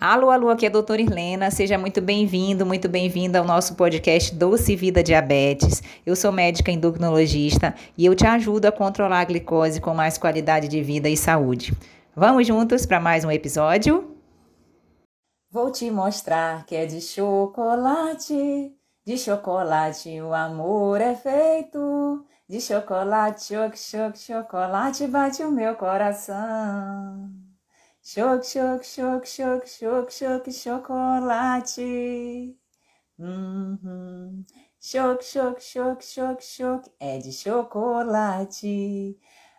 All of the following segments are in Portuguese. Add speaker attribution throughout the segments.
Speaker 1: Alô, alô, aqui é a doutora Irlena. Seja muito bem-vindo, muito bem-vinda ao nosso podcast Doce Vida Diabetes. Eu sou médica endocrinologista e eu te ajudo a controlar a glicose com mais qualidade de vida e saúde. Vamos juntos para mais um episódio? Vou te mostrar que é de chocolate, de chocolate o amor é feito. De chocolate, choque, choque, chocolate bate o meu coração. Choque, choque, choque, choque, choque, choque, chocolate. Uhum. Choque, choque, choque, choque, choque, é de chocolate.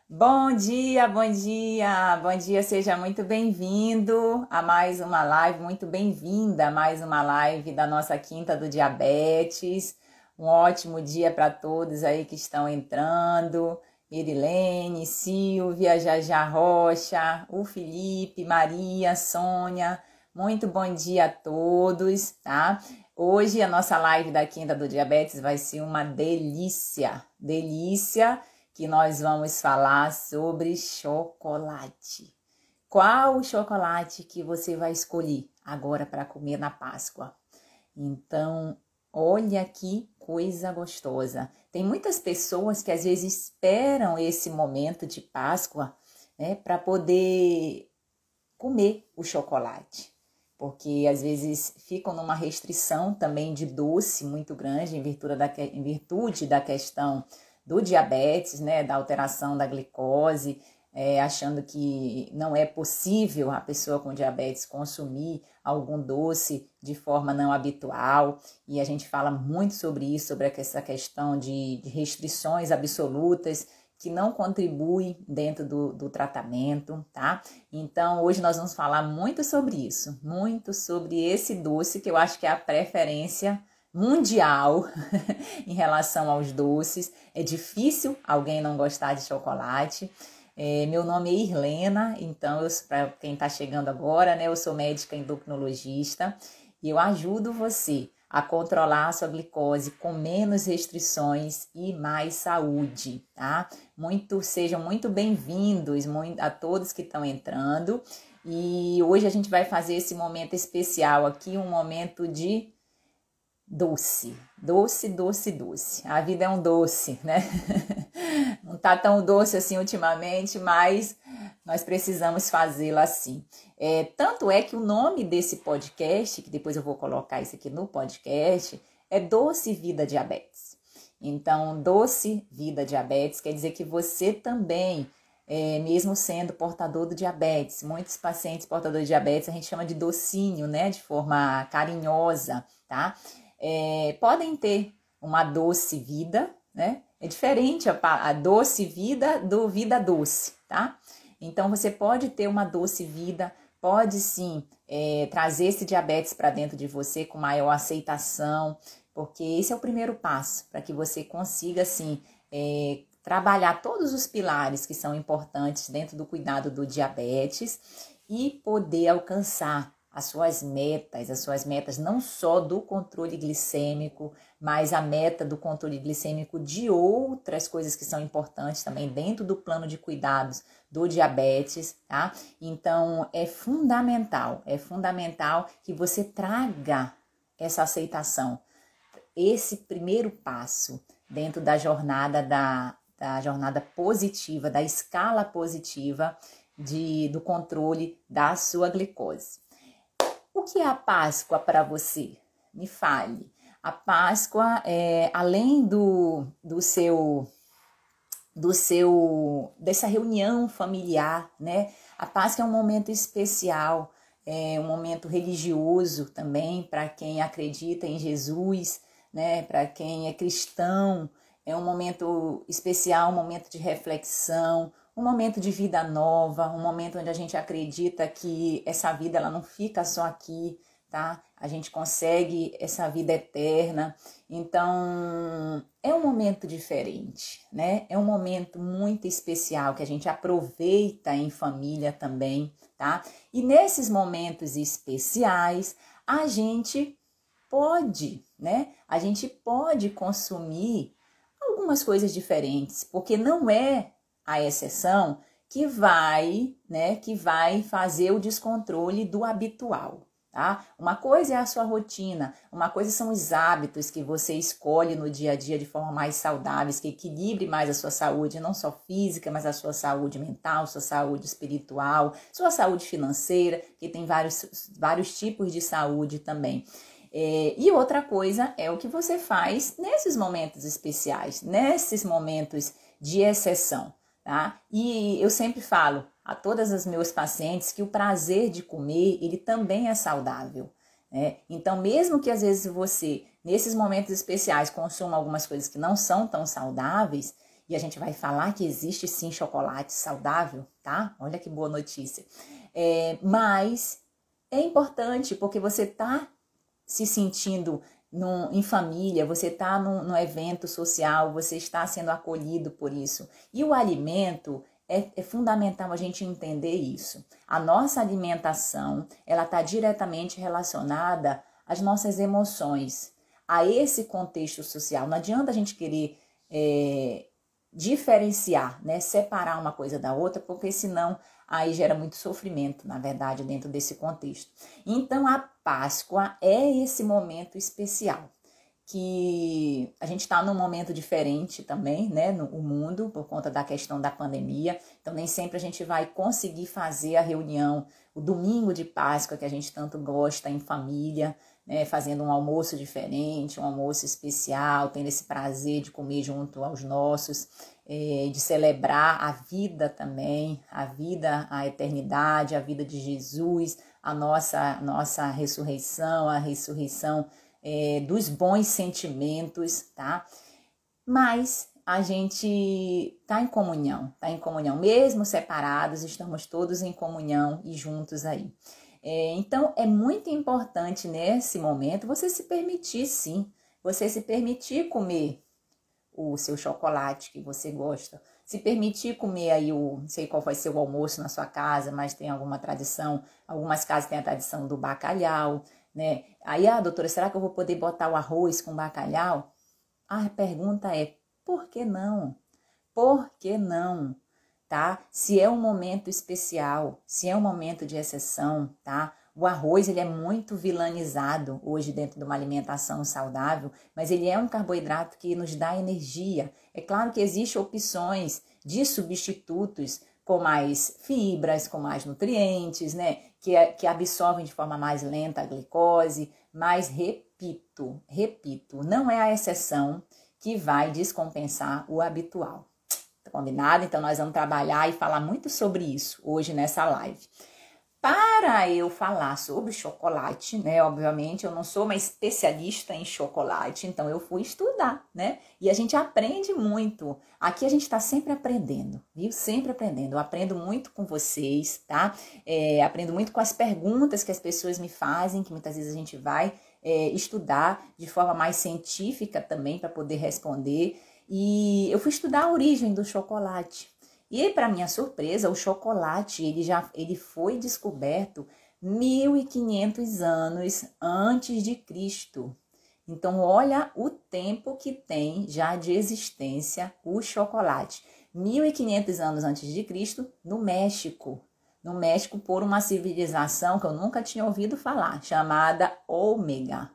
Speaker 1: Bom dia, bom dia, bom dia, seja muito bem-vindo a mais uma live, muito bem-vinda a mais uma live da nossa Quinta do Diabetes. Um ótimo dia para todos aí que estão entrando. Irilene, Silvia, Jajá Rocha, o Felipe, Maria, Sônia. Muito bom dia a todos, tá? Hoje a nossa live da Quinta do Diabetes vai ser uma delícia, delícia, que nós vamos falar sobre chocolate. Qual o chocolate que você vai escolher agora para comer na Páscoa? Então, olha que coisa gostosa. Tem muitas pessoas que às vezes esperam esse momento de Páscoa né, para poder comer o chocolate, porque às vezes ficam numa restrição também de doce muito grande em virtude da, em virtude da questão do diabetes, né, da alteração da glicose é, achando que não é possível a pessoa com diabetes consumir algum doce de forma não habitual. E a gente fala muito sobre isso, sobre essa questão de, de restrições absolutas que não contribuem dentro do, do tratamento, tá? Então, hoje nós vamos falar muito sobre isso, muito sobre esse doce que eu acho que é a preferência mundial em relação aos doces. É difícil alguém não gostar de chocolate. É, meu nome é Irlena, então, para quem está chegando agora, né, eu sou médica endocrinologista e eu ajudo você a controlar a sua glicose com menos restrições e mais saúde, tá? Muito, sejam muito bem-vindos a todos que estão entrando. E hoje a gente vai fazer esse momento especial aqui, um momento de doce, doce, doce, doce. A vida é um doce, né? Não tá tão doce assim ultimamente, mas nós precisamos fazê-la assim. É, tanto é que o nome desse podcast, que depois eu vou colocar isso aqui no podcast, é Doce Vida Diabetes. Então, Doce Vida Diabetes quer dizer que você também, é, mesmo sendo portador do diabetes, muitos pacientes portadores de diabetes a gente chama de docinho, né, de forma carinhosa, tá? É, podem ter uma doce vida, né? É diferente a, a doce vida do vida doce, tá? Então você pode ter uma doce vida, pode sim é, trazer esse diabetes para dentro de você com maior aceitação, porque esse é o primeiro passo para que você consiga assim é, trabalhar todos os pilares que são importantes dentro do cuidado do diabetes e poder alcançar as suas metas, as suas metas não só do controle glicêmico, mas a meta do controle glicêmico de outras coisas que são importantes também dentro do plano de cuidados do diabetes, tá? Então é fundamental, é fundamental que você traga essa aceitação, esse primeiro passo dentro da jornada da, da jornada positiva, da escala positiva de, do controle da sua glicose. Que é a Páscoa para você? Me fale. A Páscoa, é, além do, do seu do seu dessa reunião familiar, né? A Páscoa é um momento especial, é um momento religioso também para quem acredita em Jesus, né? Para quem é cristão, é um momento especial, um momento de reflexão, um momento de vida nova, um momento onde a gente acredita que essa vida ela não fica só aqui, tá? A gente consegue essa vida eterna. Então, é um momento diferente, né? É um momento muito especial que a gente aproveita em família também, tá? E nesses momentos especiais, a gente pode, né? A gente pode consumir algumas coisas diferentes, porque não é a exceção que vai, né, que vai fazer o descontrole do habitual. Tá? Uma coisa é a sua rotina, uma coisa são os hábitos que você escolhe no dia a dia de forma mais saudáveis, que equilibre mais a sua saúde, não só física, mas a sua saúde mental, sua saúde espiritual, sua saúde financeira, que tem vários, vários tipos de saúde também. É, e outra coisa é o que você faz nesses momentos especiais, nesses momentos de exceção. Tá? E eu sempre falo a todas as meus pacientes que o prazer de comer ele também é saudável. Né? Então, mesmo que às vezes você, nesses momentos especiais, consuma algumas coisas que não são tão saudáveis, e a gente vai falar que existe sim chocolate saudável, tá? Olha que boa notícia. É, mas é importante porque você tá se sentindo num, em família, você está num, num, evento social, você está sendo acolhido por isso. E o alimento é, é fundamental a gente entender isso. A nossa alimentação ela está diretamente relacionada às nossas emoções, a esse contexto social. Não adianta a gente querer é, diferenciar, né, separar uma coisa da outra, porque senão aí gera muito sofrimento, na verdade, dentro desse contexto. Então, a Páscoa é esse momento especial que a gente está num momento diferente também, né, no mundo, por conta da questão da pandemia. Então, nem sempre a gente vai conseguir fazer a reunião, o domingo de Páscoa, que a gente tanto gosta em família, né, fazendo um almoço diferente, um almoço especial, tendo esse prazer de comer junto aos nossos é, de celebrar a vida também, a vida, a eternidade, a vida de Jesus, a nossa, nossa ressurreição, a ressurreição é, dos bons sentimentos, tá? Mas a gente tá em comunhão, tá em comunhão, mesmo separados, estamos todos em comunhão e juntos aí. É, então é muito importante nesse momento você se permitir, sim, você se permitir comer o seu chocolate que você gosta. Se permitir comer aí o, não sei qual vai ser o almoço na sua casa, mas tem alguma tradição, algumas casas têm a tradição do bacalhau, né? Aí, ah, doutora, será que eu vou poder botar o arroz com bacalhau? A pergunta é, por que não? Por que não? Tá? Se é um momento especial, se é um momento de exceção, tá? O arroz ele é muito vilanizado hoje dentro de uma alimentação saudável, mas ele é um carboidrato que nos dá energia. É claro que existem opções de substitutos com mais fibras, com mais nutrientes, né? Que, que absorvem de forma mais lenta a glicose, mas repito, repito, não é a exceção que vai descompensar o habitual. Tá combinado? Então nós vamos trabalhar e falar muito sobre isso hoje nessa live. Para eu falar sobre chocolate, né? Obviamente, eu não sou uma especialista em chocolate, então eu fui estudar, né? E a gente aprende muito. Aqui a gente está sempre aprendendo, viu? Sempre aprendendo. Eu aprendo muito com vocês, tá? É, aprendo muito com as perguntas que as pessoas me fazem, que muitas vezes a gente vai é, estudar de forma mais científica também para poder responder. E eu fui estudar a origem do chocolate. E para minha surpresa, o chocolate ele já ele foi descoberto 1500 anos antes de Cristo. Então olha o tempo que tem já de existência o chocolate. 1500 anos antes de Cristo no México. No México por uma civilização que eu nunca tinha ouvido falar, chamada Ômega.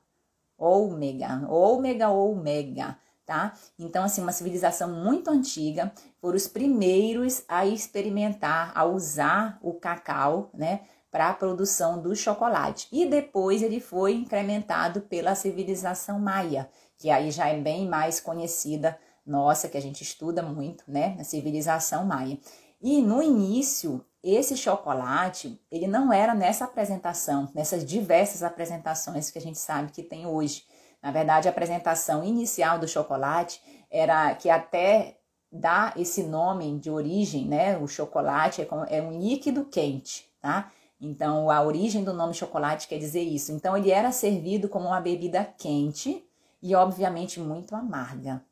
Speaker 1: Ômega, Ômega, Ômega tá? Então, assim, uma civilização muito antiga, foram os primeiros a experimentar, a usar o cacau, né, para a produção do chocolate. E depois ele foi incrementado pela civilização maia, que aí já é bem mais conhecida, nossa, que a gente estuda muito, né, a civilização maia. E no início, esse chocolate, ele não era nessa apresentação, nessas diversas apresentações que a gente sabe que tem hoje. Na verdade, a apresentação inicial do chocolate era que até dá esse nome de origem, né? O chocolate é, é um líquido quente, tá? Então, a origem do nome chocolate quer dizer isso. Então, ele era servido como uma bebida quente e, obviamente, muito amarga,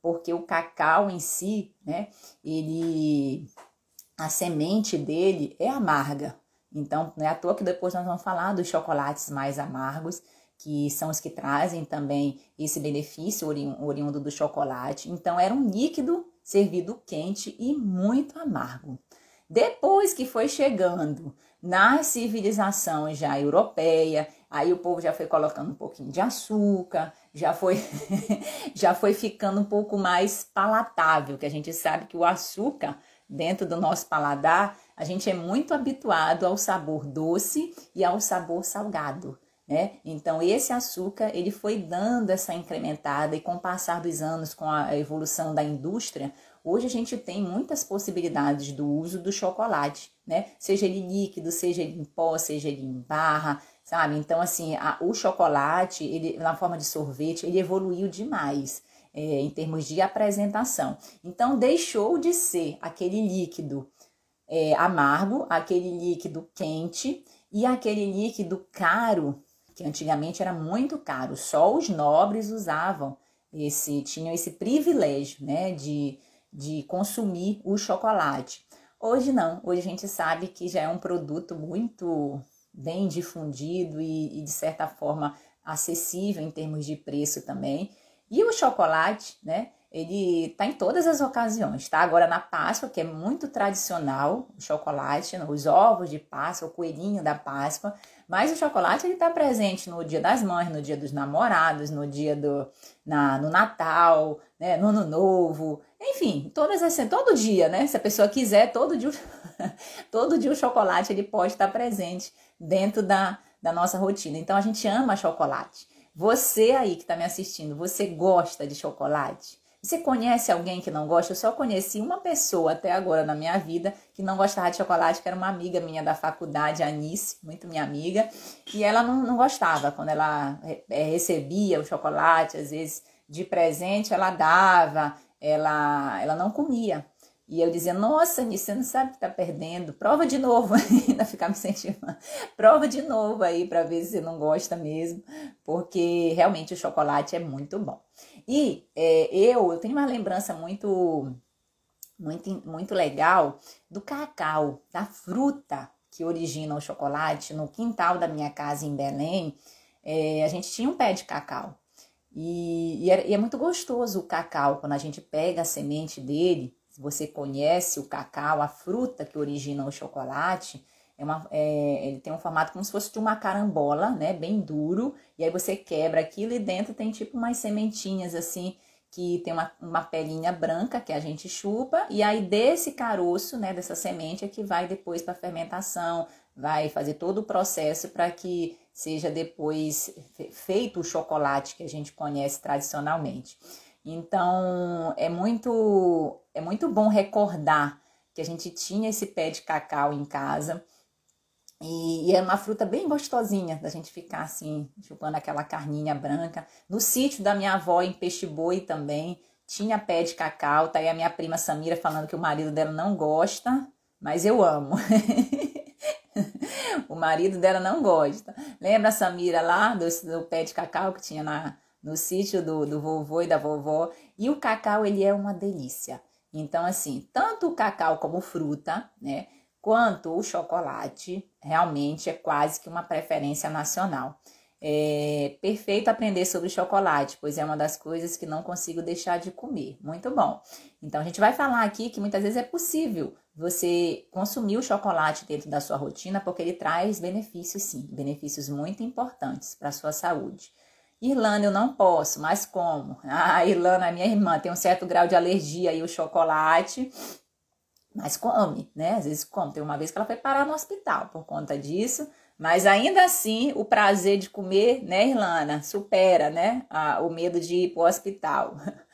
Speaker 1: porque o cacau em si, né? Ele, a semente dele é amarga. Então, não é à toa que depois nós vamos falar dos chocolates mais amargos que são os que trazem também esse benefício oriundo do chocolate. Então, era um líquido servido quente e muito amargo. Depois que foi chegando na civilização já europeia, aí o povo já foi colocando um pouquinho de açúcar, já foi já foi ficando um pouco mais palatável, que a gente sabe que o açúcar dentro do nosso paladar, a gente é muito habituado ao sabor doce e ao sabor salgado. Né? Então esse açúcar ele foi dando essa incrementada e com o passar dos anos, com a evolução da indústria, hoje a gente tem muitas possibilidades do uso do chocolate, né? Seja ele líquido, seja ele em pó, seja ele em barra, sabe? Então assim, a, o chocolate, ele na forma de sorvete, ele evoluiu demais. É, em termos de apresentação. Então, deixou de ser aquele líquido é, amargo, aquele líquido quente e aquele líquido caro que antigamente era muito caro, só os nobres usavam esse, tinham esse privilégio, né, de, de consumir o chocolate. Hoje não, hoje a gente sabe que já é um produto muito bem difundido e, e de certa forma acessível em termos de preço também. E o chocolate, né, ele tá em todas as ocasiões, tá? Agora na Páscoa, que é muito tradicional, o chocolate, os ovos de Páscoa, o coelhinho da Páscoa, mas o chocolate ele tá presente no dia das mães, no dia dos namorados, no dia do na, no Natal, né, no Ano Novo, enfim, todas as todo dia, né? Se a pessoa quiser, todo dia todo dia o chocolate ele pode estar presente dentro da, da nossa rotina. Então a gente ama chocolate. Você aí que está me assistindo, você gosta de chocolate? Você conhece alguém que não gosta? Eu só conheci uma pessoa até agora na minha vida que não gostava de chocolate, que era uma amiga minha da faculdade, Anice, muito minha amiga, e ela não, não gostava. Quando ela é, recebia o chocolate, às vezes de presente, ela dava, ela, ela não comia. E eu dizia, nossa, Anice, você não sabe que tá perdendo. Prova de novo, ainda ficar me sentindo. Prova de novo aí para ver se você não gosta mesmo, porque realmente o chocolate é muito bom. E é, eu, eu tenho uma lembrança muito, muito, muito legal do cacau, da fruta que origina o chocolate. No quintal da minha casa em Belém, é, a gente tinha um pé de cacau. E, e, é, e é muito gostoso o cacau, quando a gente pega a semente dele. Se você conhece o cacau, a fruta que origina o chocolate, é uma, é, ele tem um formato como se fosse de uma carambola, né? Bem duro. E aí você quebra aquilo e dentro tem tipo umas sementinhas assim, que tem uma, uma pelinha branca que a gente chupa. E aí desse caroço, né? Dessa semente é que vai depois para fermentação, vai fazer todo o processo para que seja depois feito o chocolate que a gente conhece tradicionalmente. Então é muito, é muito bom recordar que a gente tinha esse pé de cacau em casa e, e, é uma fruta bem gostosinha da gente ficar assim, chupando aquela carninha branca. No sítio da minha avó, em Peixe Boi também, tinha pé de cacau. Tá aí a minha prima Samira falando que o marido dela não gosta, mas eu amo. o marido dela não gosta. Lembra a Samira lá do, do pé de cacau que tinha na, no sítio do, do vovô e da vovó? E o cacau, ele é uma delícia. Então, assim, tanto o cacau como fruta, né? Quanto o chocolate realmente é quase que uma preferência nacional. É perfeito aprender sobre chocolate, pois é uma das coisas que não consigo deixar de comer. Muito bom. Então a gente vai falar aqui que muitas vezes é possível você consumir o chocolate dentro da sua rotina, porque ele traz benefícios sim, benefícios muito importantes para a sua saúde. Irlanda, eu não posso, mas como? Ah, Irlanda, minha irmã, tem um certo grau de alergia aí ao chocolate mas come, né? Às vezes come. Tem uma vez que ela foi parar no hospital por conta disso, mas ainda assim o prazer de comer, né, Irlana, supera, né, a, o medo de ir para o hospital.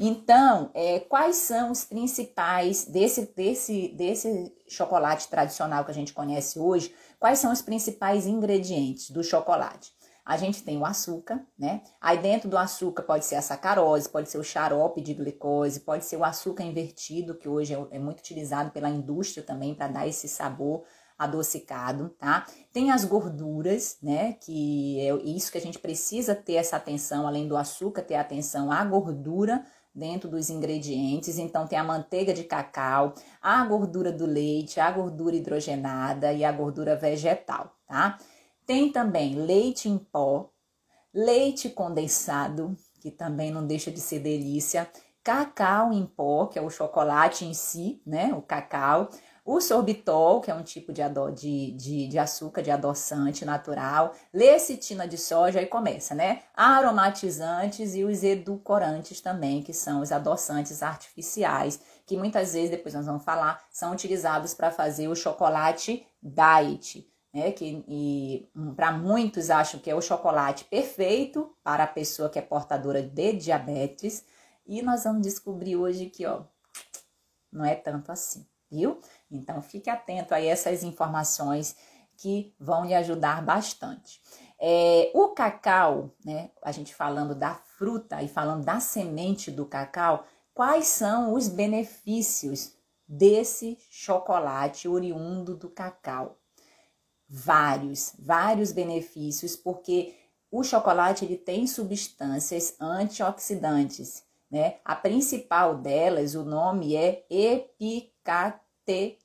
Speaker 1: Então, é, quais são os principais desse, desse, desse chocolate tradicional que a gente conhece hoje? Quais são os principais ingredientes do chocolate? A gente tem o açúcar, né? Aí dentro do açúcar pode ser a sacarose, pode ser o xarope de glicose, pode ser o açúcar invertido, que hoje é, é muito utilizado pela indústria também para dar esse sabor adocicado, tá? Tem as gorduras, né? Que é isso que a gente precisa ter essa atenção, além do açúcar, ter atenção à gordura dentro dos ingredientes. Então, tem a manteiga de cacau, a gordura do leite, a gordura hidrogenada e a gordura vegetal, tá? Tem também leite em pó, leite condensado, que também não deixa de ser delícia, cacau em pó, que é o chocolate em si, né? O cacau, o sorbitol, que é um tipo de, ado, de, de, de, açúcar, de adoçante natural, lecitina de soja, aí começa, né? Aromatizantes e os edulcorantes também, que são os adoçantes artificiais, que muitas vezes, depois nós vamos falar, são utilizados para fazer o chocolate diet. Né, que hum, para muitos acham que é o chocolate perfeito para a pessoa que é portadora de diabetes, e nós vamos descobrir hoje que, ó, não é tanto assim, viu? Então fique atento a essas informações que vão lhe ajudar bastante. É, o cacau, né? A gente falando da fruta e falando da semente do cacau, quais são os benefícios desse chocolate oriundo do cacau? Vários, vários benefícios, porque o chocolate ele tem substâncias antioxidantes né? A principal delas, o nome é epicatequina.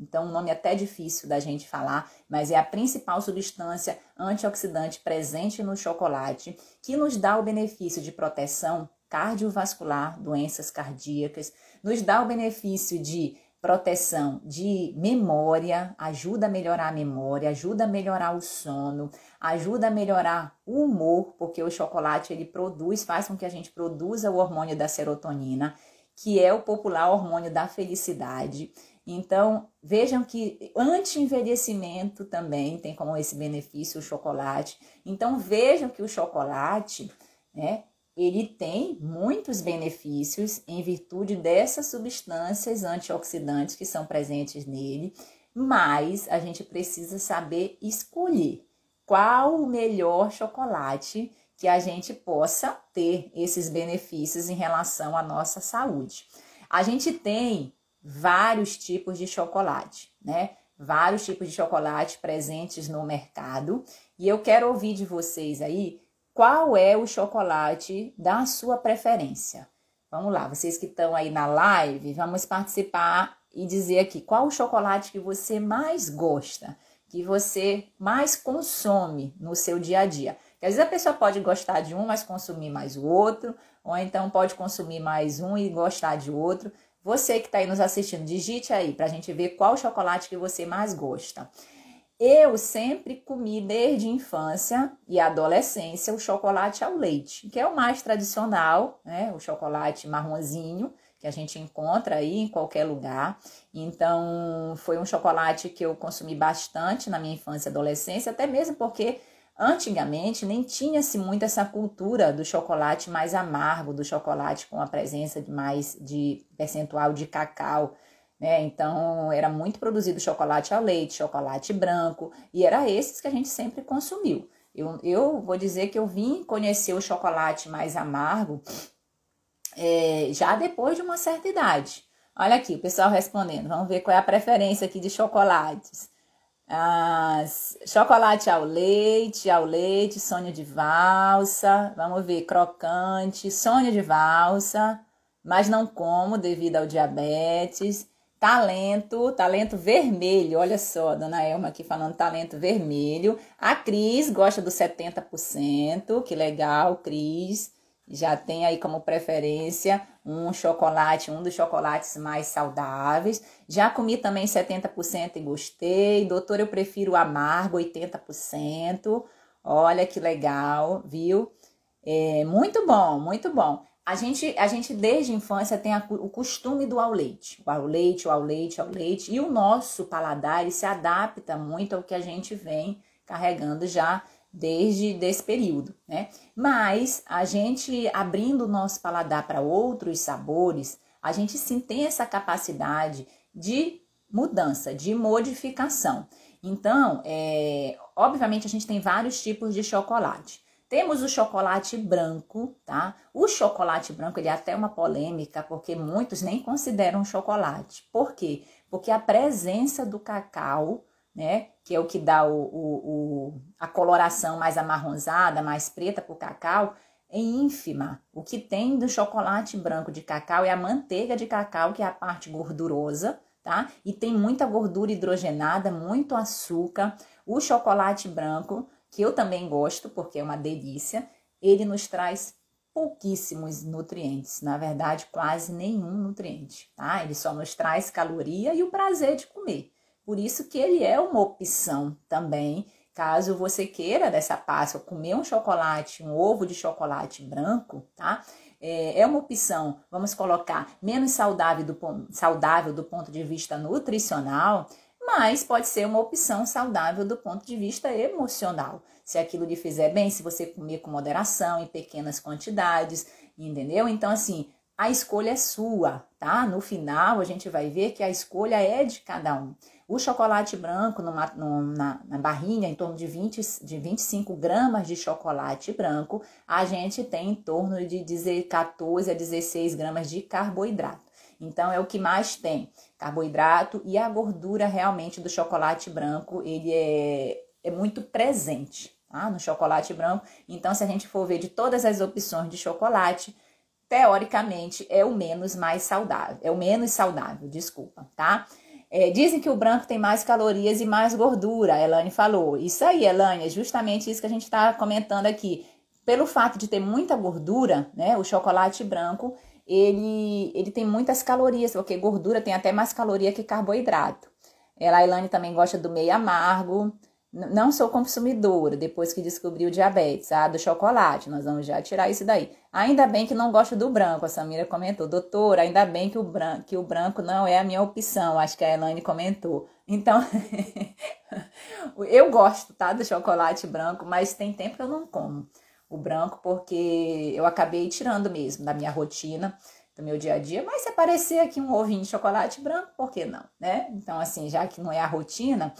Speaker 1: Então, um nome até difícil da gente falar, mas é a principal substância antioxidante presente no chocolate que nos dá o benefício de proteção cardiovascular, doenças cardíacas, nos dá o benefício de proteção de memória, ajuda a melhorar a memória, ajuda a melhorar o sono, ajuda a melhorar o humor, porque o chocolate ele produz, faz com que a gente produza o hormônio da serotonina, que é o popular hormônio da felicidade. Então, vejam que anti-envelhecimento também tem como esse benefício o chocolate. Então, vejam que o chocolate, né, ele tem muitos benefícios em virtude dessas substâncias antioxidantes que são presentes nele, mas a gente precisa saber escolher qual o melhor chocolate que a gente possa ter esses benefícios em relação à nossa saúde. A gente tem vários tipos de chocolate, né? Vários tipos de chocolate presentes no mercado e eu quero ouvir de vocês aí qual é o chocolate da sua preferência. Vamos lá, vocês que estão aí na live, vamos participar e dizer aqui qual o chocolate que você mais gosta, que você mais consome no seu dia a dia. Porque às vezes a pessoa pode gostar de um, mas consumir mais o outro, ou então pode consumir mais um e gostar de outro. Você que está aí nos assistindo, digite aí para a gente ver qual chocolate que você mais gosta. Eu sempre comi desde infância e adolescência o chocolate ao leite, que é o mais tradicional, né? O chocolate marronzinho que a gente encontra aí em qualquer lugar. Então, foi um chocolate que eu consumi bastante na minha infância e adolescência, até mesmo porque antigamente nem tinha-se muito essa cultura do chocolate mais amargo, do chocolate com a presença de mais de percentual de cacau né? Então era muito produzido chocolate ao leite, chocolate branco, e era esses que a gente sempre consumiu. Eu, eu vou dizer que eu vim conhecer o chocolate mais amargo é, já depois de uma certa idade. Olha aqui, o pessoal respondendo. Vamos ver qual é a preferência aqui de chocolates. chocolate ao leite, ao leite, sonho de valsa. Vamos ver, crocante, sonho de valsa, mas não como devido ao diabetes. Talento, talento vermelho, olha só, dona Elma aqui falando talento vermelho. A Cris gosta do 70%, que legal, Cris. Já tem aí como preferência um chocolate, um dos chocolates mais saudáveis. Já comi também 70% e gostei. Doutor, eu prefiro amargo, 80%. Olha que legal, viu? É, muito bom, muito bom a gente, a gente desde a infância tem a, o costume do ao leite, o ao leite, o ao leite, ao leite, e o nosso paladar ele se adapta muito ao que a gente vem carregando já desde desse período, né? Mas a gente abrindo o nosso paladar para outros sabores, a gente sim tem essa capacidade de mudança, de modificação. Então, é, obviamente a gente tem vários tipos de chocolate. Temos o chocolate branco, tá? O chocolate branco ele é até uma polêmica, porque muitos nem consideram chocolate. Por quê? Porque a presença do cacau, né, que é o que dá o, o, o a coloração mais amarronzada, mais preta para o cacau, é ínfima. O que tem do chocolate branco de cacau é a manteiga de cacau, que é a parte gordurosa, tá? E tem muita gordura hidrogenada, muito açúcar. O chocolate branco que eu também gosto, porque é uma delícia, ele nos traz pouquíssimos nutrientes, na verdade, quase nenhum nutriente, tá? Ele só nos traz caloria e o prazer de comer. Por isso que ele é uma opção também, caso você queira dessa Páscoa comer um chocolate, um ovo de chocolate branco, tá? É, é uma opção, vamos colocar, menos saudável do, saudável do ponto de vista nutricional, mas pode ser uma opção saudável do ponto de vista emocional. Se aquilo lhe fizer bem, se você comer com moderação, em pequenas quantidades, entendeu? Então, assim, a escolha é sua, tá? No final, a gente vai ver que a escolha é de cada um. O chocolate branco, numa, numa, na barrinha, em torno de, 20, de 25 gramas de chocolate branco, a gente tem em torno de 14 a 16 gramas de carboidrato. Então, é o que mais tem carboidrato e a gordura realmente do chocolate branco, ele é, é muito presente tá? no chocolate branco. Então, se a gente for ver de todas as opções de chocolate, teoricamente é o menos mais saudável, é o menos saudável, desculpa, tá? É, dizem que o branco tem mais calorias e mais gordura, a Elane falou. Isso aí, Elane, é justamente isso que a gente está comentando aqui. Pelo fato de ter muita gordura, né, o chocolate branco, ele, ele tem muitas calorias, porque gordura tem até mais caloria que carboidrato. Ela, a Elaine também gosta do meio amargo. Não sou consumidora, depois que descobri o diabetes, ah, do chocolate, nós vamos já tirar isso daí. Ainda bem que não gosto do branco, a Samira comentou. Doutora, ainda bem que o branco, que o branco não é a minha opção, acho que a Elaine comentou. Então, eu gosto, tá, do chocolate branco, mas tem tempo que eu não como o branco, porque eu acabei tirando mesmo da minha rotina, do meu dia a dia. Mas se aparecer aqui um ovinho de chocolate branco, por que não, né? Então, assim, já que não é a rotina,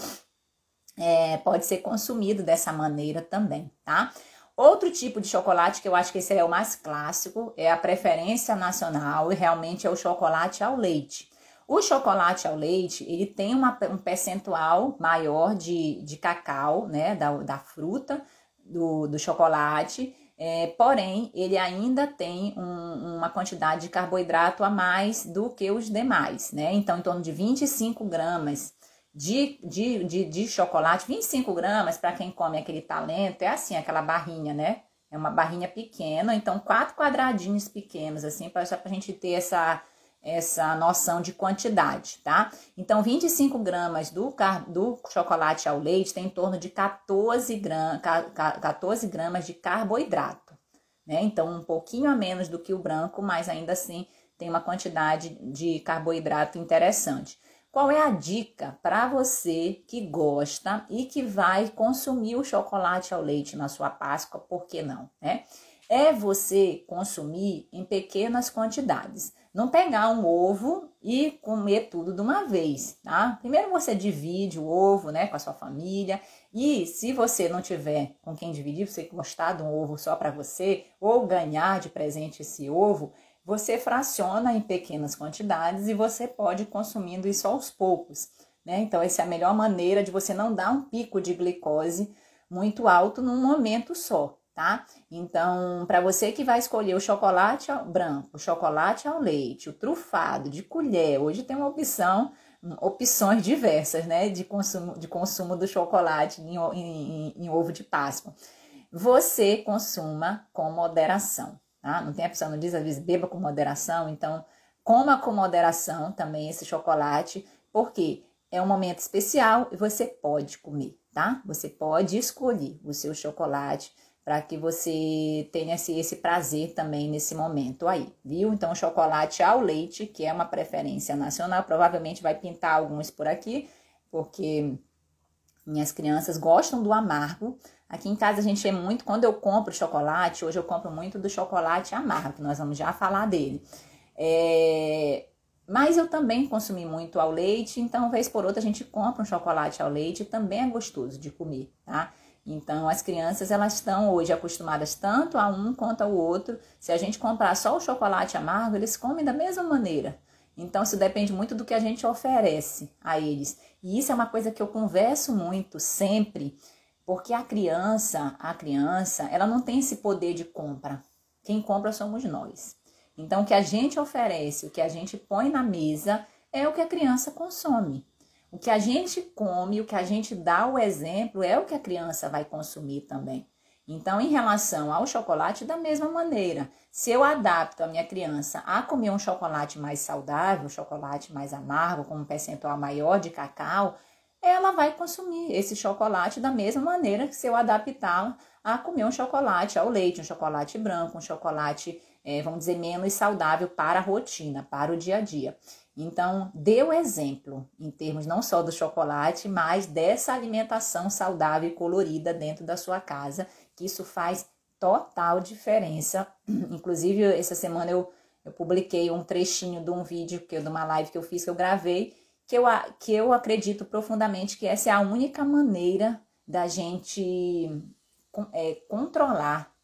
Speaker 1: é, pode ser consumido dessa maneira também, tá? Outro tipo de chocolate que eu acho que esse é o mais clássico é a preferência nacional e realmente é o chocolate ao leite. O chocolate ao leite, ele tem uma, um percentual maior de, de cacau, né, da, da fruta, do, do chocolate, é, porém, ele ainda tem um, uma quantidade de carboidrato a mais do que os demais, né? Então, em torno de 25 gramas de, de, de, de chocolate, 25 gramas para quem come aquele talento, é assim, aquela barrinha, né? É uma barrinha pequena, então quatro quadradinhos pequenos, assim, para a gente ter essa essa noção de quantidade, tá? Então, 25 gramas do, do chocolate ao leite tem em torno de 14, gram, 14 gramas de carboidrato, né? Então, um pouquinho a menos do que o branco, mas ainda assim tem uma quantidade de carboidrato interessante. Qual é a dica para você que gosta e que vai consumir o chocolate ao leite na sua Páscoa? Por que não, né? É você consumir em pequenas quantidades. Não pegar um ovo e comer tudo de uma vez, tá? Primeiro você divide o ovo, né, com a sua família. E se você não tiver com quem dividir, você gostar de um ovo só para você ou ganhar de presente esse ovo, você fraciona em pequenas quantidades e você pode ir consumindo isso aos poucos, né? Então essa é a melhor maneira de você não dar um pico de glicose muito alto num momento só tá? Então, para você que vai escolher o chocolate branco, o chocolate ao leite, o trufado de colher, hoje tem uma opção, opções diversas, né, de consumo, de consumo do chocolate em, em, em ovo de Páscoa. Você consuma com moderação, tá? Não tem a opção, não diz às vezes beba com moderação, então coma com moderação também esse chocolate, porque é um momento especial e você pode comer, tá? Você pode escolher o seu chocolate para que você tenha esse, esse prazer também nesse momento aí, viu? Então, chocolate ao leite, que é uma preferência nacional, provavelmente vai pintar alguns por aqui, porque minhas crianças gostam do amargo. Aqui em casa a gente é muito, quando eu compro chocolate, hoje eu compro muito do chocolate amargo, que nós vamos já falar dele. É, mas eu também consumi muito ao leite, então, vez por outra, a gente compra um chocolate ao leite, também é gostoso de comer, tá? Então, as crianças elas estão hoje acostumadas tanto a um quanto ao outro. Se a gente comprar só o chocolate amargo, eles comem da mesma maneira. Então, isso depende muito do que a gente oferece a eles. E isso é uma coisa que eu converso muito sempre, porque a criança, a criança, ela não tem esse poder de compra. Quem compra somos nós. Então, o que a gente oferece, o que a gente põe na mesa, é o que a criança consome. O que a gente come, o que a gente dá o exemplo, é o que a criança vai consumir também. Então, em relação ao chocolate, da mesma maneira, se eu adapto a minha criança a comer um chocolate mais saudável, chocolate mais amargo, com um percentual maior de cacau, ela vai consumir esse chocolate da mesma maneira que se eu adaptá-la a comer um chocolate ao leite, um chocolate branco, um chocolate, é, vamos dizer, menos saudável para a rotina, para o dia a dia. Então, dê o exemplo em termos não só do chocolate, mas dessa alimentação saudável e colorida dentro da sua casa, que isso faz total diferença. Inclusive, essa semana eu, eu publiquei um trechinho de um vídeo, que, de uma live que eu fiz, que eu gravei, que eu, que eu acredito profundamente que essa é a única maneira da gente é, controlar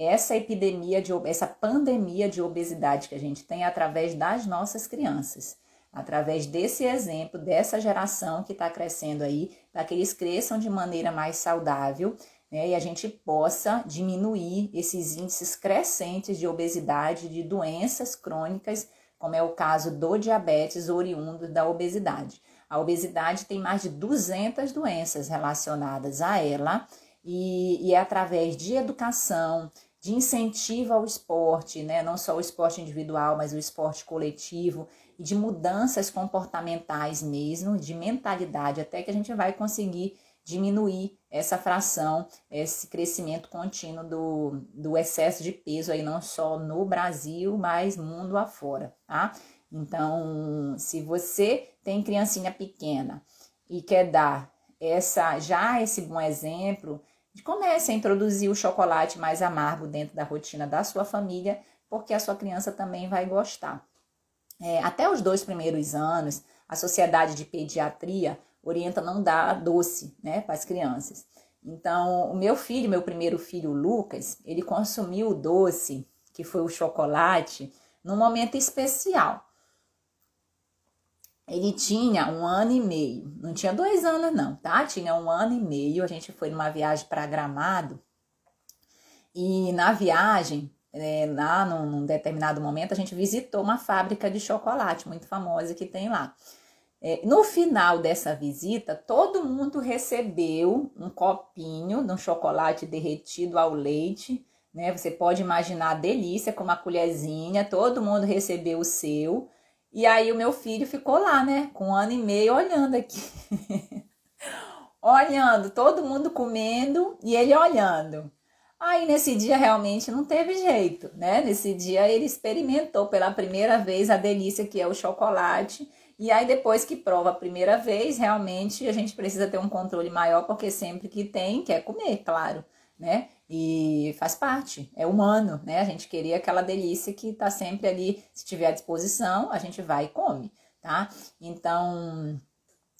Speaker 1: essa epidemia de essa pandemia de obesidade que a gente tem através das nossas crianças, através desse exemplo dessa geração que está crescendo aí, para que eles cresçam de maneira mais saudável, né, e a gente possa diminuir esses índices crescentes de obesidade, de doenças crônicas, como é o caso do diabetes oriundo da obesidade. A obesidade tem mais de 200 doenças relacionadas a ela e, e é através de educação, de incentivo ao esporte, né? não só o esporte individual, mas o esporte coletivo, e de mudanças comportamentais mesmo, de mentalidade, até que a gente vai conseguir diminuir essa fração, esse crescimento contínuo do, do excesso de peso aí, não só no Brasil, mas mundo afora, tá? Então, se você tem criancinha pequena e quer dar essa já esse bom exemplo, comece a introduzir o chocolate mais amargo dentro da rotina da sua família, porque a sua criança também vai gostar. É, até os dois primeiros anos, a Sociedade de Pediatria orienta não dar doce né, para as crianças. Então, o meu filho, meu primeiro filho, Lucas, ele consumiu o doce, que foi o chocolate, num momento especial. Ele tinha um ano e meio, não tinha dois anos não, tá? Tinha um ano e meio, a gente foi numa viagem para Gramado e na viagem, é, lá num, num, determinado momento, a gente visitou uma fábrica de chocolate muito famosa que tem lá. É, no final dessa visita, todo mundo recebeu um copinho de um chocolate derretido ao leite, né? Você pode imaginar a delícia com uma colherzinha, todo mundo recebeu o seu. E aí o meu filho ficou lá, né, com um ano e meio olhando aqui. olhando, todo mundo comendo e ele olhando. Aí nesse dia realmente não teve jeito, né? Nesse dia ele experimentou pela primeira vez a delícia que é o chocolate. E aí depois que prova a primeira vez, realmente a gente precisa ter um controle maior, porque sempre que tem, quer comer, claro, né? E faz parte, é humano, né? A gente queria aquela delícia que tá sempre ali, se tiver à disposição, a gente vai e come, tá? Então,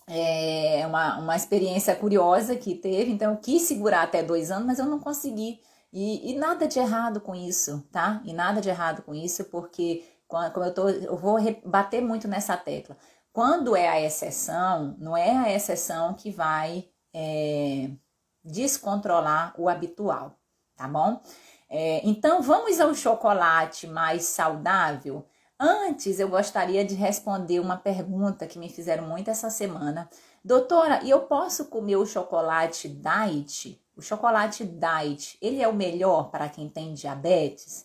Speaker 1: é uma, uma experiência curiosa que teve, então eu quis segurar até dois anos, mas eu não consegui. E, e nada de errado com isso, tá? E nada de errado com isso, porque como eu tô, eu vou bater muito nessa tecla. Quando é a exceção, não é a exceção que vai é, descontrolar o habitual tá bom? É, então vamos ao chocolate mais saudável. Antes eu gostaria de responder uma pergunta que me fizeram muito essa semana. Doutora, e eu posso comer o chocolate diet? O chocolate diet, ele é o melhor para quem tem diabetes?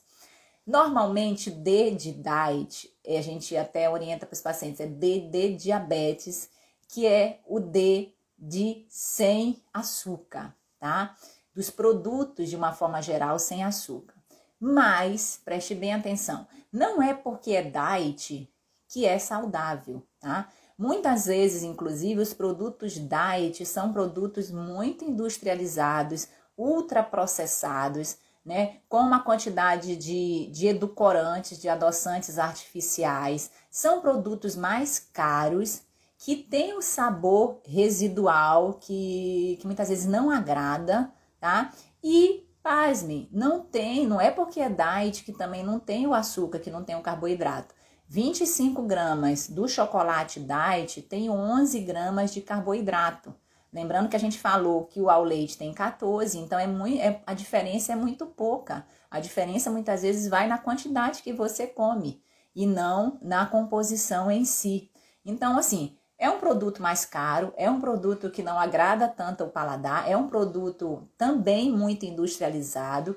Speaker 1: Normalmente, D de diet, a gente até orienta para os pacientes, é D de diabetes, que é o D de sem açúcar, tá? Dos produtos de uma forma geral sem açúcar. Mas, preste bem atenção, não é porque é diet que é saudável, tá? Muitas vezes, inclusive, os produtos diet são produtos muito industrializados, ultraprocessados, né? Com uma quantidade de, de edulcorantes, de adoçantes artificiais. São produtos mais caros que têm um sabor residual que, que muitas vezes não agrada tá? E, pasme, não tem, não é porque é diet que também não tem o açúcar, que não tem o carboidrato. 25 gramas do chocolate diet tem 11 gramas de carboidrato. Lembrando que a gente falou que o ao leite tem 14, então é muito, é, a diferença é muito pouca. A diferença muitas vezes vai na quantidade que você come e não na composição em si. Então, assim, é um produto mais caro, é um produto que não agrada tanto ao paladar, é um produto também muito industrializado.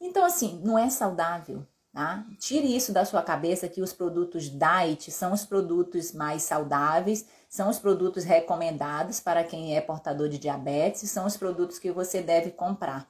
Speaker 1: Então, assim, não é saudável. Tá? Tire isso da sua cabeça que os produtos diet são os produtos mais saudáveis, são os produtos recomendados para quem é portador de diabetes, são os produtos que você deve comprar.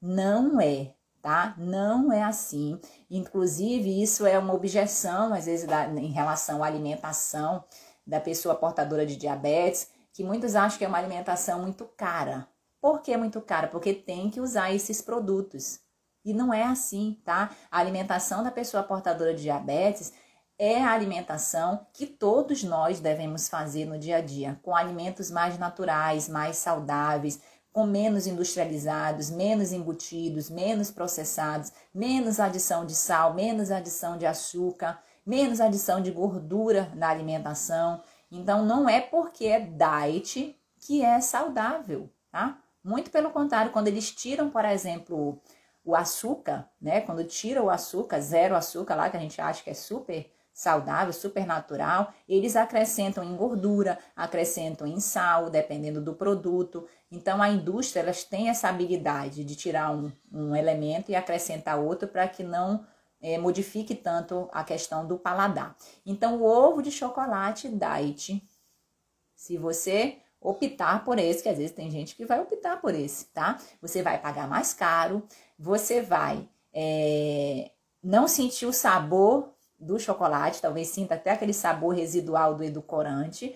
Speaker 1: Não é, tá? Não é assim. Inclusive, isso é uma objeção, às vezes, da, em relação à alimentação da pessoa portadora de diabetes, que muitos acham que é uma alimentação muito cara. Por que muito cara? Porque tem que usar esses produtos. E não é assim, tá? A alimentação da pessoa portadora de diabetes é a alimentação que todos nós devemos fazer no dia a dia, com alimentos mais naturais, mais saudáveis, com menos industrializados, menos embutidos, menos processados, menos adição de sal, menos adição de açúcar, menos adição de gordura na alimentação. Então não é porque é diet que é saudável, tá? Muito pelo contrário, quando eles tiram, por exemplo, o açúcar, né? Quando tira o açúcar, zero açúcar lá, que a gente acha que é super saudável, super natural, eles acrescentam em gordura, acrescentam em sal, dependendo do produto. Então a indústria elas tem essa habilidade de tirar um, um elemento e acrescentar outro para que não é, modifique tanto a questão do paladar. Então o ovo de chocolate diet, se você optar por esse, que às vezes tem gente que vai optar por esse, tá? Você vai pagar mais caro, você vai é, não sentir o sabor do chocolate, talvez sinta até aquele sabor residual do edulcorante.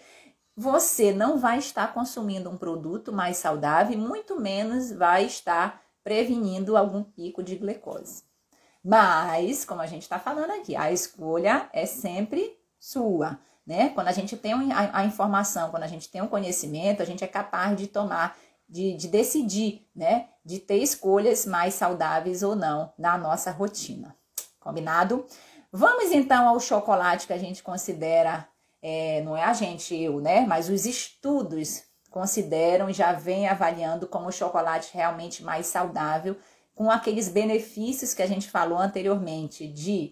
Speaker 1: Você não vai estar consumindo um produto mais saudável muito menos vai estar prevenindo algum pico de glicose. Mas, como a gente está falando aqui, a escolha é sempre sua né? Quando a gente tem a, informação, quando a gente tem o conhecimento, a gente é capaz de tomar, de, de decidir, né? De ter escolhas mais saudáveis ou não na nossa rotina. Combinado? Vamos então ao chocolate que a gente considera, é, não é a gente, eu, né? Mas os estudos consideram e já vem avaliando como o chocolate realmente mais saudável, com aqueles benefícios que a gente falou anteriormente de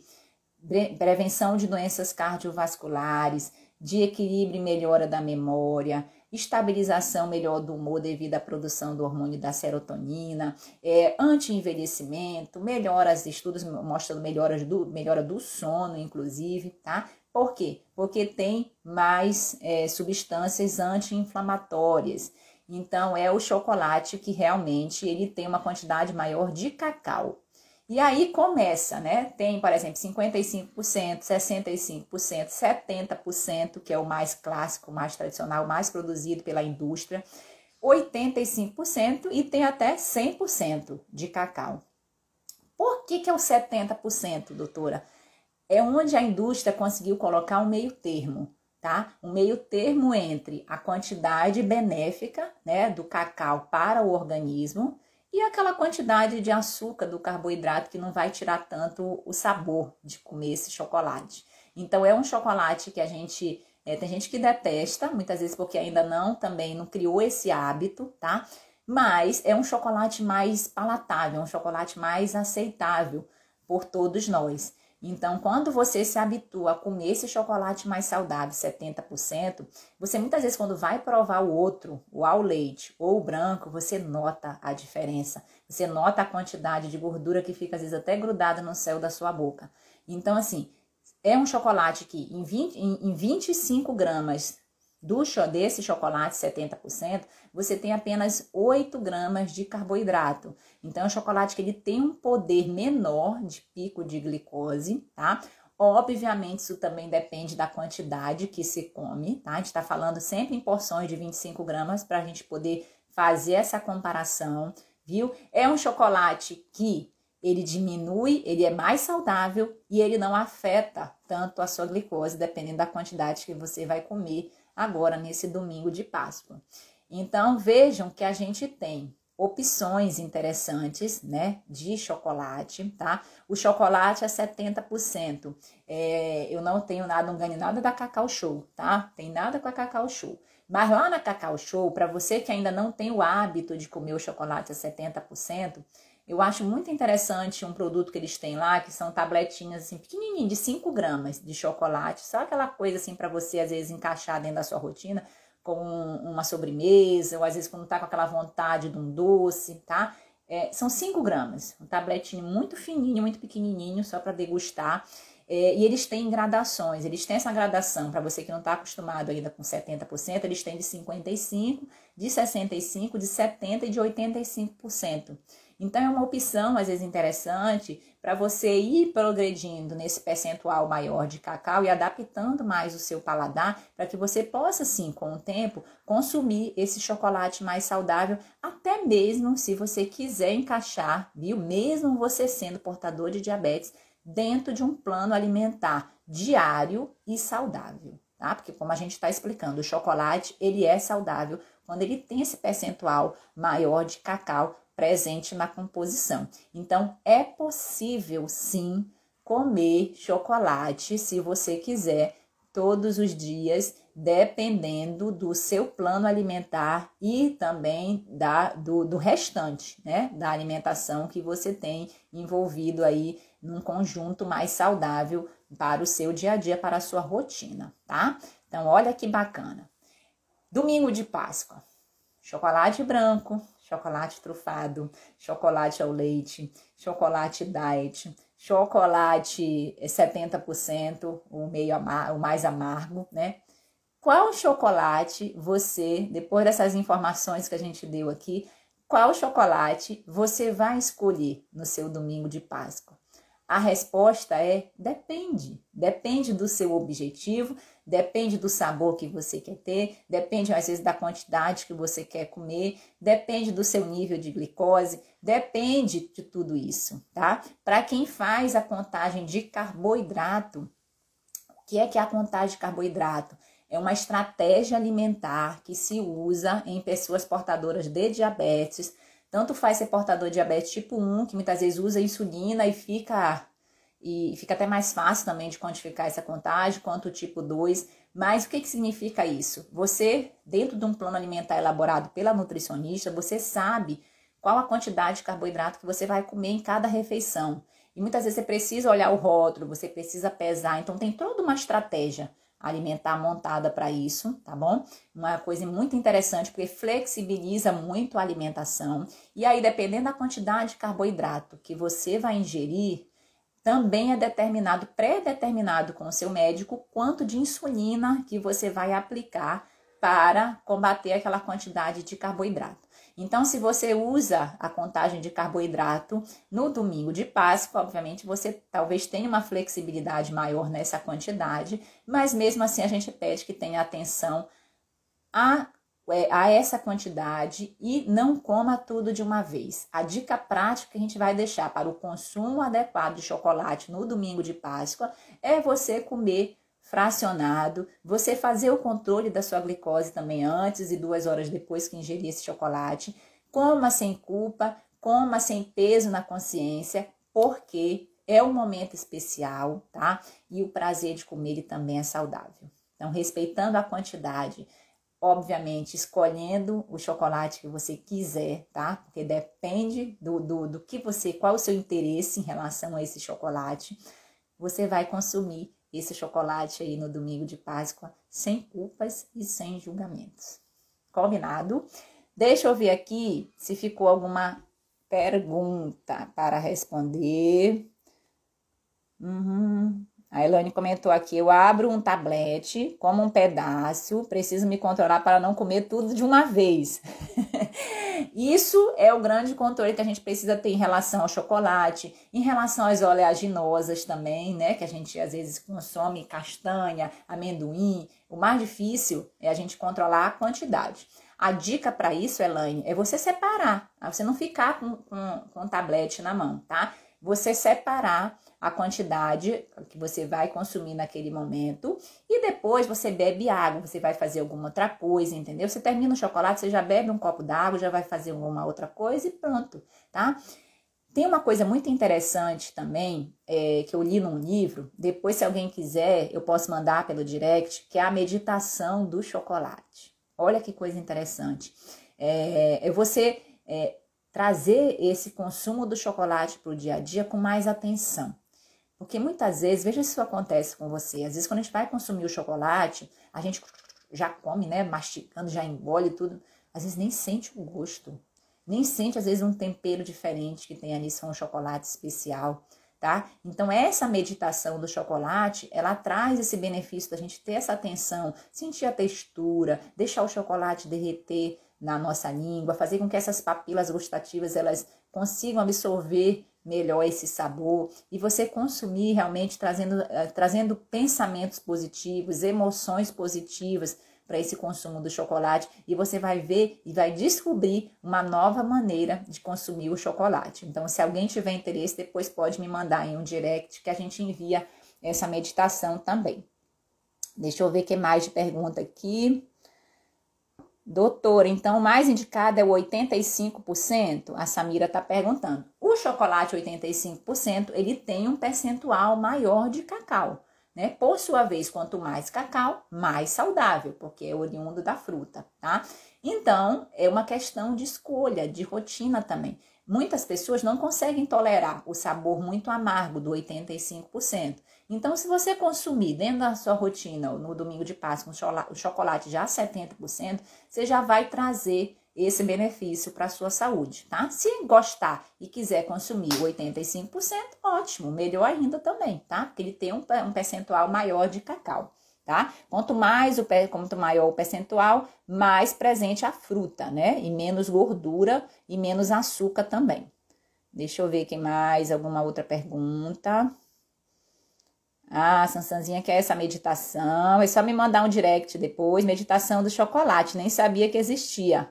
Speaker 1: prevenção de doenças cardiovasculares, de equilíbrio e melhora da memória, estabilização melhor do humor devido à produção do hormônio da serotonina, é, anti-envelhecimento, melhoras, estudos mostram melhoras do, melhora do sono, inclusive, tá? Por quê? Porque tem mais é, substâncias anti-inflamatórias. Então, é o chocolate que realmente ele tem uma quantidade maior de cacau. E aí começa, né? Tem, por exemplo, 55%, 65%, 70%, que é o mais clássico, mais tradicional, mais produzido pela indústria, 85% e tem até 100% de cacau. Por que, que é o 70%, doutora? É onde a indústria conseguiu colocar um meio termo, tá? Um meio termo entre a quantidade benéfica, né, do cacau para o organismo e aquela quantidade de açúcar do carboidrato que não vai tirar tanto o sabor de comer esse chocolate. Então é um chocolate que a gente é, tem gente que detesta, muitas vezes porque ainda não também não criou esse hábito, tá? Mas é um chocolate mais palatável, um chocolate mais aceitável por todos nós. Então, quando você se habitua a comer esse chocolate mais saudável, 70%, você muitas vezes, quando vai provar o outro, o ao leite ou o branco, você nota a diferença. Você nota a quantidade de gordura que fica, às vezes, até grudada no céu da sua boca. Então, assim, é um chocolate que em, 20, em, em 25 gramas do desse chocolate 70%, você tem apenas 8 gramas de carboidrato. Então, é um chocolate que ele tem um poder menor de pico de glicose, tá? Obviamente, isso também depende da quantidade que se come, tá? A gente está falando sempre em porções de 25 gramas para a gente poder fazer essa comparação, viu? É um chocolate que ele diminui, ele é mais saudável e ele não afeta tanto a sua glicose, dependendo da quantidade que você vai comer agora nesse domingo de Páscoa. Então vejam que a gente tem opções interessantes, né, de chocolate, tá? O chocolate é 70%. É, eu não tenho nada, não ganho nada da Cacau Show, tá? Tem nada com a Cacau Show. Mas lá na Cacau Show, para você que ainda não tem o hábito de comer o chocolate a 70%, Eu acho muito interessante um produto que eles têm lá, que são tabletinhas assim, pequenininhas, de 5 gramas de chocolate. Só aquela coisa assim para você, às vezes, encaixar dentro da sua rotina, com uma sobremesa, ou às vezes quando tá com aquela vontade de um doce, tá? É, são 5 gramas, um tabletinho muito fininho, muito pequenininho, só para degustar. É, e eles têm gradações, eles têm essa gradação, para você que não está acostumado ainda com 70%, eles têm de 55%, de 65%, de 70% e de 85%. Então, é uma opção, às vezes, interessante para você ir progredindo nesse percentual maior de cacau e adaptando mais o seu paladar para que você possa, sim, com o tempo, consumir esse chocolate mais saudável, até mesmo se você quiser encaixar, viu? Mesmo você sendo portador de diabetes, dentro de um plano alimentar diário e saudável, tá? Porque como a gente está explicando, o chocolate ele é saudável quando ele tem esse percentual maior de cacau presente na composição. Então é possível sim comer chocolate se você quiser todos os dias, dependendo do seu plano alimentar e também da, do, do restante, né? Da alimentação que você tem envolvido aí num conjunto mais saudável para o seu dia a dia, para a sua rotina, tá? Então, olha que bacana. Domingo de Páscoa. Chocolate branco, chocolate trufado, chocolate ao leite, chocolate diet, chocolate 70%, o meio o mais amargo, né? Qual chocolate você, depois dessas informações que a gente deu aqui, qual chocolate você vai escolher no seu domingo de Páscoa? A resposta é depende. Depende do seu objetivo, depende do sabor que você quer ter, depende às vezes da quantidade que você quer comer, depende do seu nível de glicose, depende de tudo isso, tá? Para quem faz a contagem de carboidrato, o que é que é a contagem de carboidrato? É uma estratégia alimentar que se usa em pessoas portadoras de diabetes tanto faz ser portador de diabetes tipo 1, que muitas vezes usa insulina e fica e fica até mais fácil também de quantificar essa contagem, quanto o tipo 2. Mas o que, que significa isso? Você, dentro de um plano alimentar elaborado pela nutricionista, você sabe qual a quantidade de carboidrato que você vai comer em cada refeição. E muitas vezes você precisa olhar o rótulo, você precisa pesar, então tem toda uma estratégia alimentar montada para isso, tá bom? Uma coisa muito interessante porque flexibiliza muito a alimentação. E aí, dependendo da quantidade de carboidrato que você vai ingerir, também é determinado, pré-determinado com o seu médico, quanto de insulina que você vai aplicar para combater aquela quantidade de carboidrato. Então, se você usa a contagem de carboidrato no domingo de Páscoa, obviamente você talvez tenha uma flexibilidade maior nessa quantidade, mas mesmo assim a gente pede que tenha atenção a, a essa quantidade e não coma tudo de uma vez. A dica prática que a gente vai deixar para o consumo adequado de chocolate no domingo de Páscoa é você comer fracionado, você fazer o controle da sua glicose também antes e duas horas depois que ingerir esse chocolate, coma sem culpa, coma sem peso na consciência, porque é um momento especial, tá? E o prazer de comer ele também é saudável. Então, respeitando a quantidade, obviamente escolhendo o chocolate que você quiser, tá? Porque depende do, do, do que você, qual o seu interesse em relação a esse chocolate, você vai consumir esse chocolate aí no domingo de Páscoa sem culpas e sem julgamentos. Combinado? Deixa eu ver aqui se ficou alguma pergunta para responder. Uhum. A Elane comentou aqui: eu abro um tablete, como um pedaço, preciso me controlar para não comer tudo de uma vez. Isso é o grande controle que a gente precisa ter em relação ao chocolate, em relação às oleaginosas também, né? Que a gente às vezes consome castanha, amendoim. O mais difícil é a gente controlar a quantidade. A dica para isso, Elaine, é você separar, você não ficar com, com, com o tablete na mão, tá? Você separar a quantidade que você vai consumir naquele momento e depois você bebe água, você vai fazer alguma outra coisa, entendeu? Você termina o chocolate, você já bebe um copo d'água, já vai fazer alguma outra coisa e pronto, tá? Tem uma coisa muito interessante também, é, que eu li num livro, depois se alguém quiser, eu posso mandar pelo direct, que é a meditação do chocolate. Olha que coisa interessante. É, é você é, trazer esse consumo do chocolate para o dia a dia com mais atenção. Porque muitas vezes, veja se isso acontece com você, às vezes quando a gente vai consumir o chocolate, a gente já come, né, mastigando, já engole tudo, às vezes nem sente o gosto, nem sente às vezes um tempero diferente que tem ali, se um chocolate especial, tá? Então essa meditação do chocolate, ela traz esse benefício da gente ter essa atenção, sentir a textura, deixar o chocolate derreter na nossa língua, fazer com que essas papilas gustativas elas consigam absorver melhor esse sabor e você consumir realmente trazendo, eh, trazendo pensamentos positivos, emoções positivas para esse consumo do chocolate e você vai ver e vai descobrir uma nova maneira de consumir o chocolate. Então, se alguém tiver interesse, depois pode me mandar em um direct que a gente envia essa meditação também. Deixa eu ver que mais de pergunta aqui. Doutor, então o mais indicado é o 85%? A Samira está perguntando. O chocolate 85%, ele tem um percentual maior de cacau, né? Por sua vez, quanto mais cacau, mais saudável, porque é oriundo da fruta, tá? Então, é uma questão de escolha, de rotina também. Muitas pessoas não conseguem tolerar o sabor muito amargo do 85%. Então, se você consumir dentro da sua rotina no domingo de Páscoa o chocolate já 70%, você já vai trazer esse benefício para a sua saúde, tá? Se gostar e quiser consumir 85%, ótimo, melhor ainda também, tá? Porque ele tem um, um percentual maior de cacau, tá? Quanto mais o quanto maior o percentual, mais presente a fruta, né? E menos gordura e menos açúcar também. Deixa eu ver quem mais, alguma outra pergunta. Ah, Sansanzinha quer essa meditação. É só me mandar um direct depois. Meditação do chocolate. Nem sabia que existia.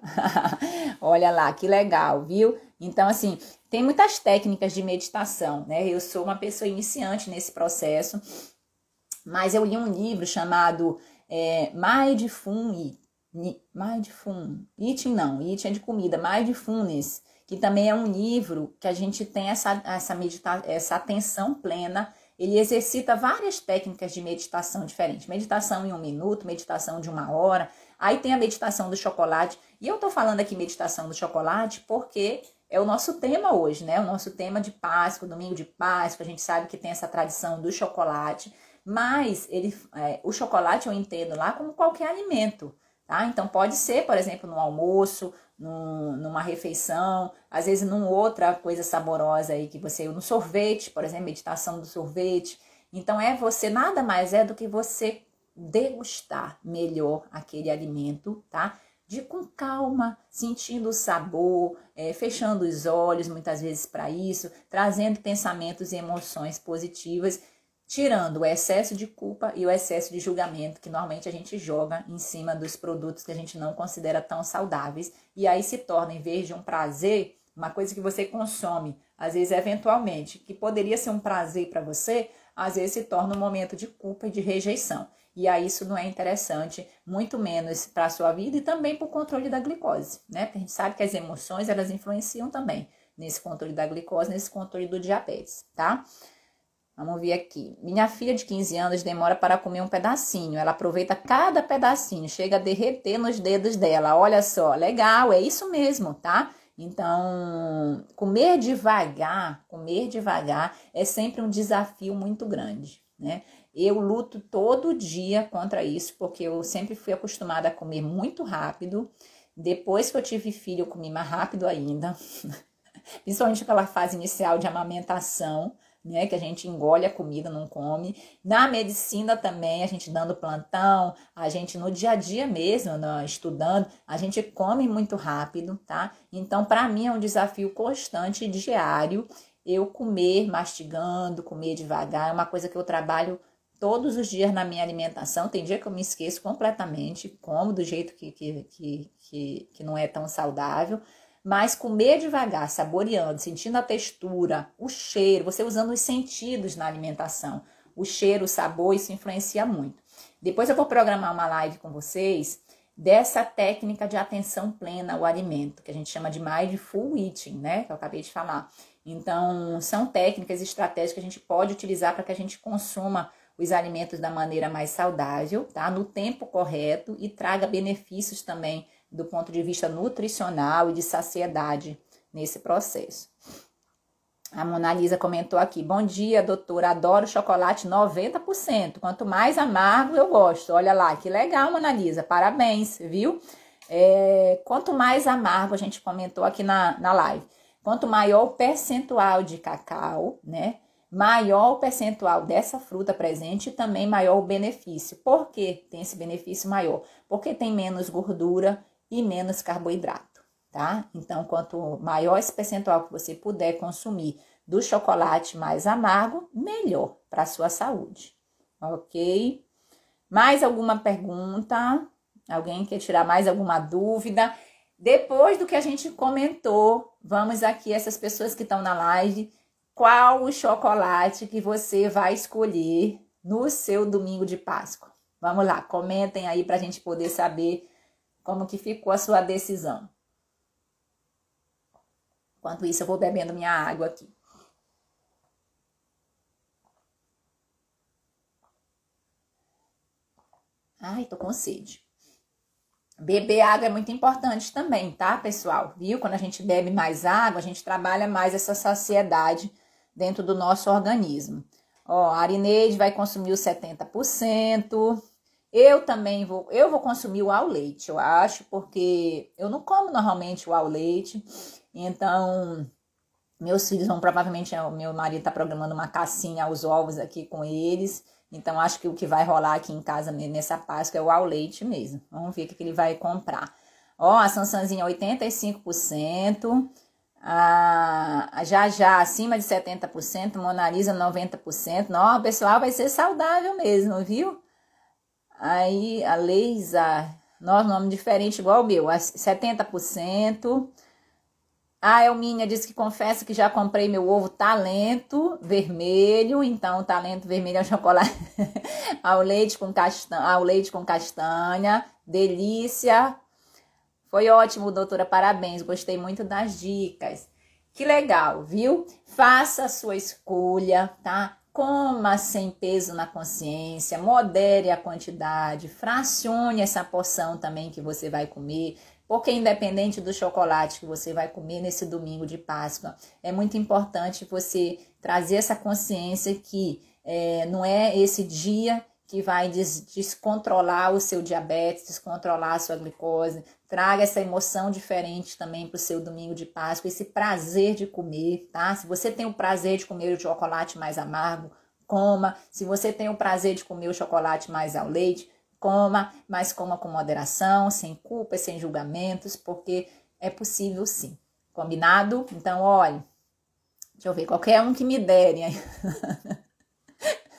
Speaker 1: Olha lá, que legal, viu? Então, assim, tem muitas técnicas de meditação, né? Eu sou uma pessoa iniciante nesse processo, mas eu li um livro chamado é, Mindful Mindful Eating não, Eating é de comida, Mindfulness, que também é um livro que a gente tem essa, essa, medita essa atenção plena ele exercita várias técnicas de meditação diferentes. Meditação em um minuto, meditação de uma hora. Aí tem a meditação do chocolate. E eu tô falando aqui meditação do chocolate porque é o nosso tema hoje, né? O nosso tema de Páscoa, domingo de Páscoa. A gente sabe que tem essa tradição do chocolate. Mas ele, é, o chocolate eu entendo lá como qualquer alimento. Tá? Então pode ser, por exemplo, no almoço, num, numa refeição, às vezes numa outra coisa saborosa aí que você, no sorvete, por exemplo, meditação do sorvete. Então é você nada mais é do que você degustar melhor aquele alimento, tá? De com calma, sentindo o sabor, é, fechando os olhos muitas vezes para isso, trazendo pensamentos e emoções positivas tirando o excesso de culpa e o excesso de julgamento que normalmente a gente joga em cima dos produtos que a gente não considera tão saudáveis e aí se torna em vez de um prazer, uma coisa que você consome, às vezes eventualmente, que poderia ser um prazer para você, às vezes se torna um momento de culpa e de rejeição. E aí isso não é interessante, muito menos para a sua vida e também para o controle da glicose, né? Porque a gente sabe que as emoções elas influenciam também nesse controle da glicose, nesse controle do diabetes, tá? Vamos ver aqui. Minha filha de 15 anos demora para comer um pedacinho. Ela aproveita cada pedacinho, chega a derreter nos dedos dela. Olha só, legal, é isso mesmo, tá? Então, comer devagar, comer devagar é sempre um desafio muito grande, né? Eu luto todo dia contra isso, porque eu sempre fui acostumada a comer muito rápido. Depois que eu tive filho, eu comi mais rápido ainda. Principalmente aquela fase inicial de amamentação né? Que a gente engole a comida, não come. Na medicina também, a gente dando plantão, a gente no dia a dia mesmo, né, estudando, a gente come muito rápido, tá? Então, para mim é um desafio constante, diário, eu comer mastigando, comer devagar, é uma coisa que eu trabalho todos os dias na minha alimentação. Tem dia que eu me esqueço completamente, como do jeito que, que, que, que, que não é tão saudável. Mas comer devagar, saboreando, sentindo a textura, o cheiro, você usando os sentidos na alimentação. O cheiro, o sabor, isso influencia muito. Depois eu vou programar uma live com vocês dessa técnica de atenção plena ao alimento, que a gente chama de mindful eating, né? Que eu acabei de falar. Então, são técnicas e estratégias que a gente pode utilizar para que a gente consuma os alimentos da maneira mais saudável, tá? No tempo correto e traga benefícios também do ponto de vista nutricional e de saciedade nesse processo. A Mona Lisa comentou aqui: Bom dia, doutora. Adoro chocolate 90%. Quanto mais amargo, eu gosto. Olha lá, que legal, Mona Lisa. Parabéns, viu? É, quanto mais amargo, a gente comentou aqui na, na live. Quanto maior o percentual de cacau, né? Maior o percentual dessa fruta presente e também maior o benefício. Por que tem esse benefício maior? Porque tem menos gordura e menos carboidrato tá? Então, quanto maior esse percentual que você puder consumir do chocolate mais amargo, melhor para a sua saúde, ok? Mais alguma pergunta? Alguém quer tirar mais alguma dúvida? Depois do que a gente comentou, vamos aqui, essas pessoas que estão na live, qual o chocolate que você vai escolher no seu domingo de Páscoa? Vamos lá, comentem aí para a gente poder saber como que ficou a sua decisão. Enquanto isso, eu vou bebendo minha água aqui. Ai, tô com sede. Beber água é muito importante também, tá, pessoal? Viu? Quando a gente bebe mais água, a gente trabalha mais essa saciedade dentro do nosso organismo. Ó, a Arineide vai consumir os 70%. Eu também vou, eu vou consumir o ao leite, eu acho, porque eu não como normalmente o ao leite. Então, meus filhos vão provavelmente, o meu marido está programando uma cacinha aos ovos aqui com eles. Então, acho que o que vai rolar aqui em casa nessa Páscoa é o ao leite mesmo. Vamos ver o que ele vai comprar. Ó, a Sansanzinha 85%. A, já já acima de 70%, Monalisa 90%. Não, pessoal, vai ser saudável mesmo, viu? Aí a Leisa, nosso nome diferente igual o meu, 70%. A Elminha disse que confessa que já comprei meu ovo talento vermelho, então talento vermelho é o chocolate ao leite com castanha, ao leite com castanha, delícia. Foi ótimo, doutora, parabéns, gostei muito das dicas. Que legal, viu? Faça a sua escolha, tá? Coma sem peso na consciência, modere a quantidade, fracione essa porção também que você vai comer. Porque independente do chocolate que você vai comer nesse domingo de Páscoa, é muito importante você trazer essa consciência que é, não é esse dia que vai des descontrolar o seu diabetes, descontrolar a sua glicose. Traga essa emoção diferente também para o seu domingo de Páscoa, esse prazer de comer, tá? Se você tem o prazer de comer o chocolate mais amargo, coma. Se você tem o prazer de comer o chocolate mais ao leite, coma, mas coma com moderação, sem culpa, sem julgamentos, porque é possível sim. Combinado? Então, olha, deixa eu ver, qualquer um que me derem aí.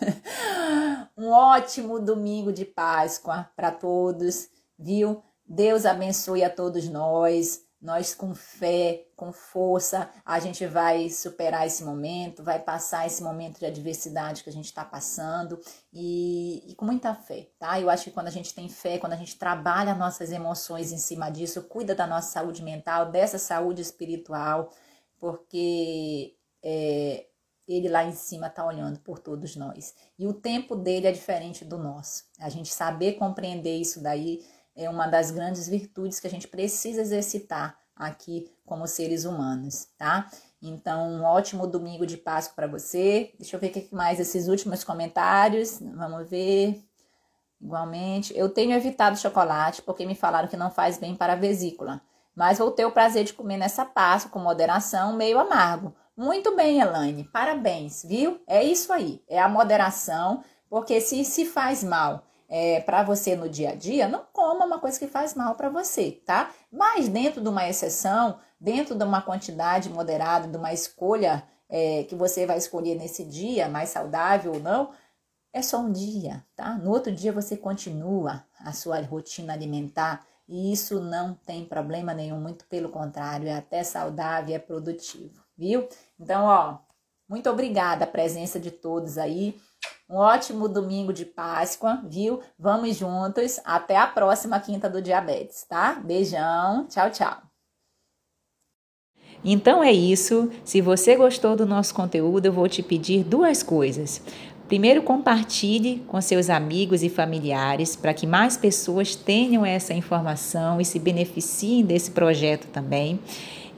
Speaker 1: um ótimo domingo de Páscoa para todos, viu? Deus abençoe a todos nós. Nós, com fé, com força, a gente vai superar esse momento, vai passar esse momento de adversidade que a gente está passando e, e, com muita fé, tá? Eu acho que quando a gente tem fé, quando a gente trabalha nossas emoções em cima disso, cuida da nossa saúde mental, dessa saúde espiritual, porque é, ele lá em cima está olhando por todos nós. E o tempo dele é diferente do nosso. A gente saber compreender isso daí é uma das grandes virtudes que a gente precisa exercitar aqui como seres humanos, tá? Então, um ótimo domingo de Páscoa para você. Deixa eu ver o que mais esses últimos comentários. Vamos ver. Igualmente, eu tenho evitado chocolate porque me falaram que não faz bem para a vesícula, mas vou ter o prazer de comer nessa Páscoa com moderação, meio amargo. Muito bem, Elaine, parabéns, viu? É isso aí, é a moderação, porque se se faz mal é, para você no dia a dia, não coma uma coisa que faz mal para você, tá? Mas dentro de uma exceção, dentro de uma quantidade moderada, de uma escolha é, que você vai escolher nesse dia, mais saudável ou não, é só um dia, tá? No outro dia você continua a sua rotina alimentar e isso não tem problema nenhum, muito pelo contrário, é até saudável, é produtivo, viu? Então, ó, muito obrigada a presença de todos aí. Um ótimo domingo de Páscoa, viu? Vamos juntos. Até a próxima quinta do diabetes, tá? Beijão. Tchau, tchau.
Speaker 2: Então é isso. Se você gostou do nosso conteúdo, eu vou te pedir duas coisas. Primeiro, compartilhe com seus amigos e familiares para que mais pessoas tenham essa informação e se beneficiem desse projeto também.